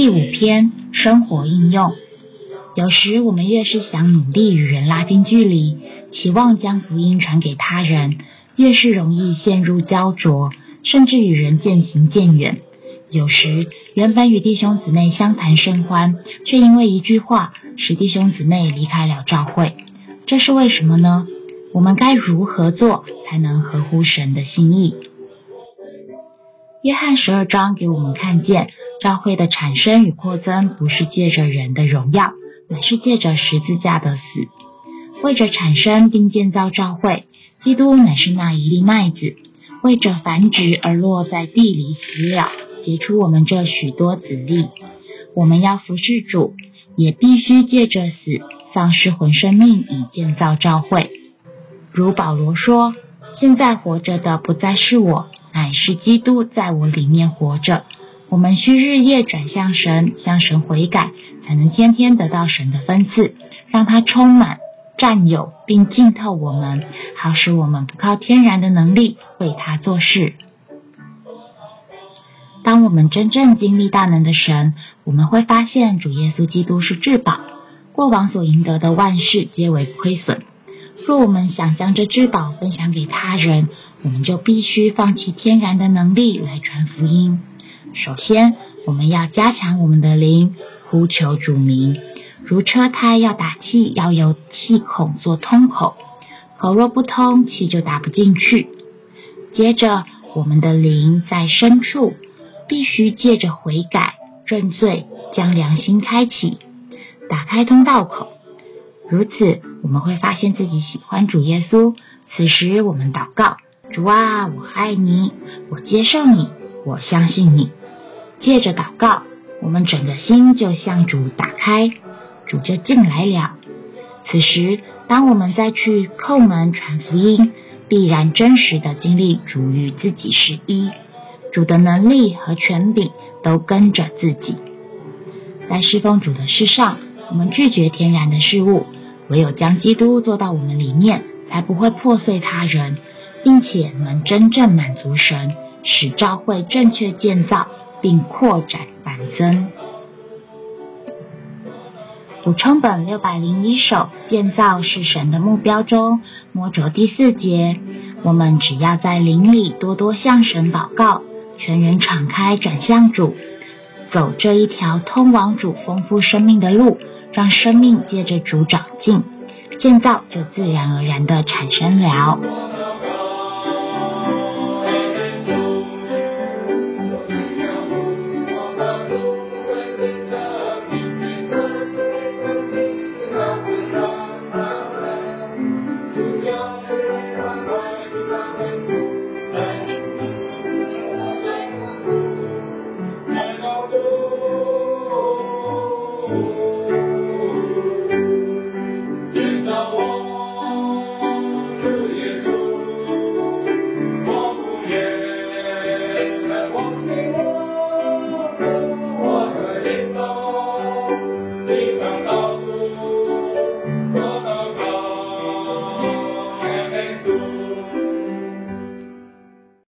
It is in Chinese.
第五篇生活应用。有时我们越是想努力与人拉近距离，期望将福音传给他人，越是容易陷入焦灼，甚至与人渐行渐远。有时原本与弟兄姊妹相谈甚欢，却因为一句话使弟兄姊妹离开了教会，这是为什么呢？我们该如何做才能合乎神的心意？约翰十二章给我们看见，教会的产生与扩增不是借着人的荣耀。乃是借着十字架的死，为着产生并建造教会，基督乃是那一粒麦子，为着繁殖而落在地里死了，结出我们这许多子粒。我们要服侍主，也必须借着死丧失魂生命，以建造教会。如保罗说：“现在活着的不再是我，乃是基督在我里面活着。”我们需日夜转向神，向神悔改，才能天天得到神的分赐，让他充满、占有并浸透我们，好使我们不靠天然的能力为他做事。当我们真正经历大能的神，我们会发现主耶稣基督是至宝，过往所赢得的万事皆为亏损。若我们想将这至宝分享给他人，我们就必须放弃天然的能力来传福音。首先，我们要加强我们的灵，呼求主名。如车胎要打气，要由气孔做通口，口若不通，气就打不进去。接着，我们的灵在深处，必须借着悔改、认罪，将良心开启，打开通道口。如此，我们会发现自己喜欢主耶稣。此时，我们祷告：主啊，我爱你，我接受你，我相信你。借着祷告，我们整个心就向主打开，主就进来了。此时，当我们再去叩门传福音，必然真实的经历主与自己是一，主的能力和权柄都跟着自己。在侍奉主的事上，我们拒绝天然的事物，唯有将基督做到我们里面，才不会破碎他人，并且能真正满足神，使教会正确建造。并扩展反增。补充本六百零一首，建造是神的目标中，摸着第四节，我们只要在灵里多多向神祷告，全人敞开转向主，走这一条通往主丰富生命的路，让生命借着主长进，建造就自然而然的产生了。